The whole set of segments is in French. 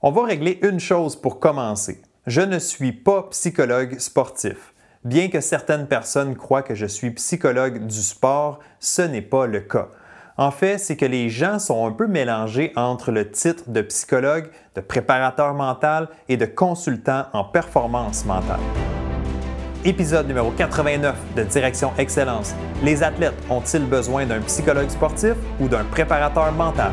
On va régler une chose pour commencer. Je ne suis pas psychologue sportif. Bien que certaines personnes croient que je suis psychologue du sport, ce n'est pas le cas. En fait, c'est que les gens sont un peu mélangés entre le titre de psychologue, de préparateur mental et de consultant en performance mentale. Épisode numéro 89 de Direction Excellence. Les athlètes ont-ils besoin d'un psychologue sportif ou d'un préparateur mental?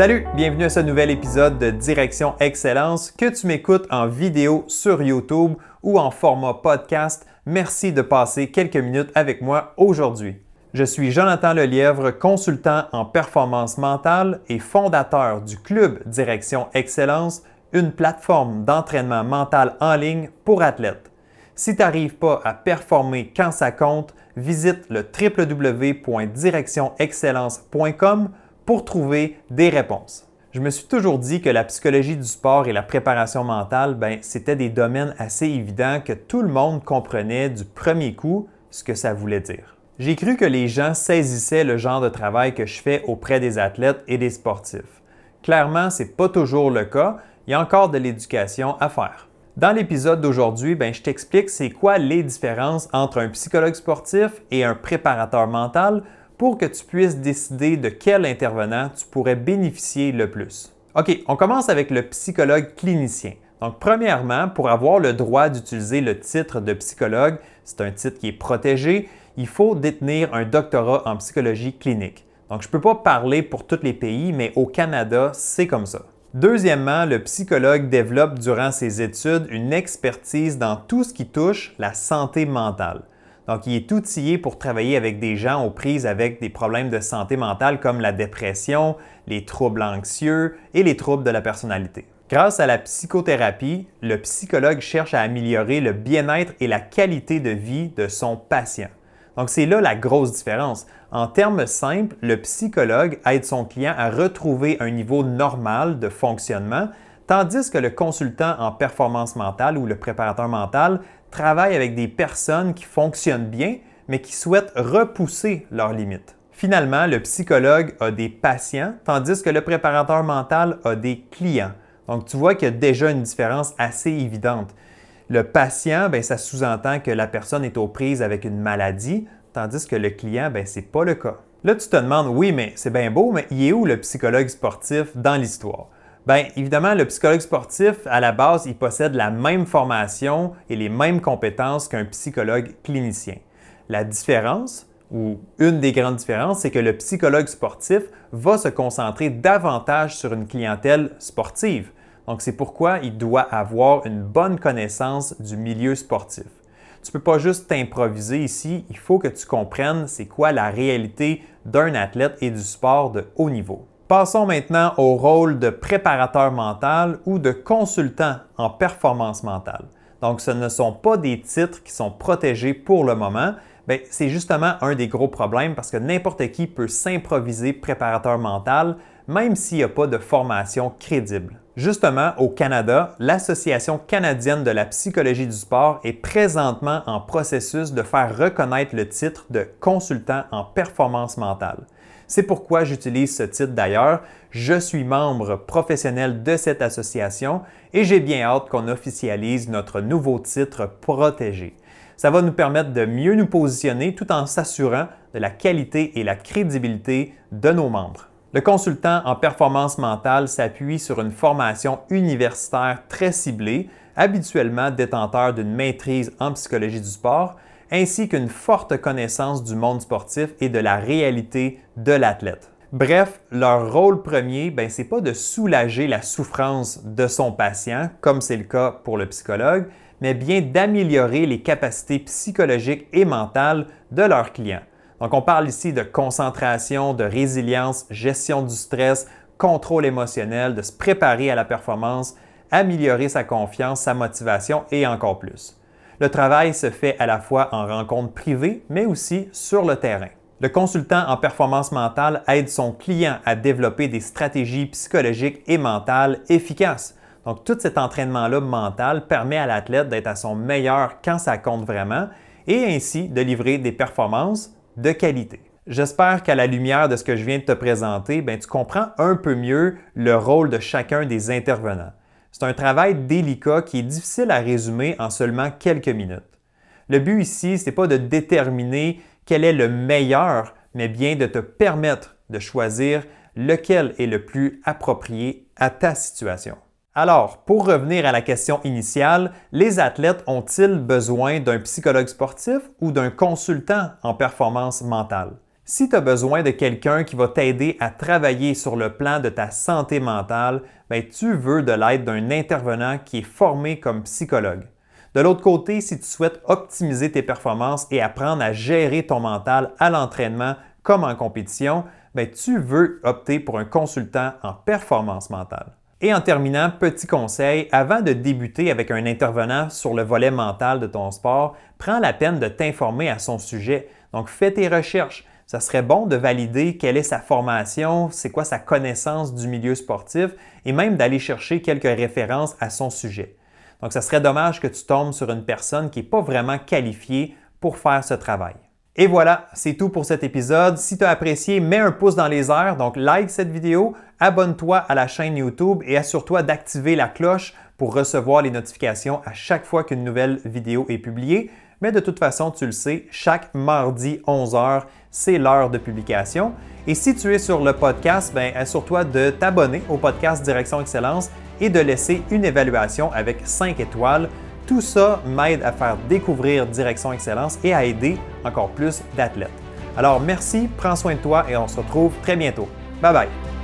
Salut, bienvenue à ce nouvel épisode de Direction Excellence. Que tu m'écoutes en vidéo sur YouTube ou en format podcast, merci de passer quelques minutes avec moi aujourd'hui. Je suis Jonathan Lelièvre, consultant en performance mentale et fondateur du Club Direction Excellence, une plateforme d'entraînement mental en ligne pour athlètes. Si tu n'arrives pas à performer quand ça compte, visite le www.directionexcellence.com pour trouver des réponses. Je me suis toujours dit que la psychologie du sport et la préparation mentale, ben, c'était des domaines assez évidents que tout le monde comprenait du premier coup ce que ça voulait dire. J'ai cru que les gens saisissaient le genre de travail que je fais auprès des athlètes et des sportifs. Clairement, ce n'est pas toujours le cas. Il y a encore de l'éducation à faire. Dans l'épisode d'aujourd'hui, ben, je t'explique c'est quoi les différences entre un psychologue sportif et un préparateur mental pour que tu puisses décider de quel intervenant tu pourrais bénéficier le plus. OK, on commence avec le psychologue clinicien. Donc, premièrement, pour avoir le droit d'utiliser le titre de psychologue, c'est un titre qui est protégé, il faut détenir un doctorat en psychologie clinique. Donc, je ne peux pas parler pour tous les pays, mais au Canada, c'est comme ça. Deuxièmement, le psychologue développe durant ses études une expertise dans tout ce qui touche la santé mentale. Donc, il est outillé pour travailler avec des gens aux prises avec des problèmes de santé mentale comme la dépression, les troubles anxieux et les troubles de la personnalité. Grâce à la psychothérapie, le psychologue cherche à améliorer le bien-être et la qualité de vie de son patient. Donc, c'est là la grosse différence. En termes simples, le psychologue aide son client à retrouver un niveau normal de fonctionnement, tandis que le consultant en performance mentale ou le préparateur mental travaille avec des personnes qui fonctionnent bien, mais qui souhaitent repousser leurs limites. Finalement, le psychologue a des patients, tandis que le préparateur mental a des clients. Donc, tu vois qu'il y a déjà une différence assez évidente. Le patient, ben, ça sous-entend que la personne est aux prises avec une maladie, tandis que le client, ben, ce n'est pas le cas. Là, tu te demandes, oui, mais c'est bien beau, mais il est où le psychologue sportif dans l'histoire? Bien, évidemment, le psychologue sportif, à la base, il possède la même formation et les mêmes compétences qu'un psychologue clinicien. La différence, ou une des grandes différences, c'est que le psychologue sportif va se concentrer davantage sur une clientèle sportive. Donc, c'est pourquoi il doit avoir une bonne connaissance du milieu sportif. Tu ne peux pas juste t'improviser ici, il faut que tu comprennes c'est quoi la réalité d'un athlète et du sport de haut niveau. Passons maintenant au rôle de préparateur mental ou de consultant en performance mentale. Donc, ce ne sont pas des titres qui sont protégés pour le moment. Ben, c'est justement un des gros problèmes parce que n'importe qui peut s'improviser préparateur mental, même s'il n'y a pas de formation crédible. Justement, au Canada, l'Association canadienne de la psychologie du sport est présentement en processus de faire reconnaître le titre de consultant en performance mentale. C'est pourquoi j'utilise ce titre d'ailleurs. Je suis membre professionnel de cette association et j'ai bien hâte qu'on officialise notre nouveau titre protégé. Ça va nous permettre de mieux nous positionner tout en s'assurant de la qualité et la crédibilité de nos membres. Le consultant en performance mentale s'appuie sur une formation universitaire très ciblée, habituellement détenteur d'une maîtrise en psychologie du sport, ainsi qu'une forte connaissance du monde sportif et de la réalité de l'athlète. Bref, leur rôle premier, ben, ce n'est pas de soulager la souffrance de son patient, comme c'est le cas pour le psychologue, mais bien d'améliorer les capacités psychologiques et mentales de leurs clients. Donc on parle ici de concentration, de résilience, gestion du stress, contrôle émotionnel, de se préparer à la performance, améliorer sa confiance, sa motivation et encore plus. Le travail se fait à la fois en rencontre privée, mais aussi sur le terrain. Le consultant en performance mentale aide son client à développer des stratégies psychologiques et mentales efficaces. Donc, tout cet entraînement-là mental permet à l'athlète d'être à son meilleur quand ça compte vraiment et ainsi de livrer des performances de qualité. J'espère qu'à la lumière de ce que je viens de te présenter, ben, tu comprends un peu mieux le rôle de chacun des intervenants. C'est un travail délicat qui est difficile à résumer en seulement quelques minutes. Le but ici, ce n'est pas de déterminer quel est le meilleur, mais bien de te permettre de choisir lequel est le plus approprié à ta situation. Alors, pour revenir à la question initiale, les athlètes ont-ils besoin d'un psychologue sportif ou d'un consultant en performance mentale? Si tu as besoin de quelqu'un qui va t'aider à travailler sur le plan de ta santé mentale, ben, tu veux de l'aide d'un intervenant qui est formé comme psychologue. De l'autre côté, si tu souhaites optimiser tes performances et apprendre à gérer ton mental à l'entraînement comme en compétition, ben, tu veux opter pour un consultant en performance mentale. Et en terminant, petit conseil, avant de débuter avec un intervenant sur le volet mental de ton sport, prends la peine de t'informer à son sujet. Donc fais tes recherches, ça serait bon de valider quelle est sa formation, c'est quoi sa connaissance du milieu sportif et même d'aller chercher quelques références à son sujet. Donc, ça serait dommage que tu tombes sur une personne qui n'est pas vraiment qualifiée pour faire ce travail. Et voilà, c'est tout pour cet épisode. Si tu as apprécié, mets un pouce dans les airs, donc like cette vidéo, abonne-toi à la chaîne YouTube et assure-toi d'activer la cloche pour recevoir les notifications à chaque fois qu'une nouvelle vidéo est publiée. Mais de toute façon, tu le sais, chaque mardi 11h, c'est l'heure de publication. Et si tu es sur le podcast, ben, assure-toi de t'abonner au podcast Direction Excellence et de laisser une évaluation avec 5 étoiles. Tout ça m'aide à faire découvrir Direction Excellence et à aider encore plus d'athlètes. Alors merci, prends soin de toi et on se retrouve très bientôt. Bye bye!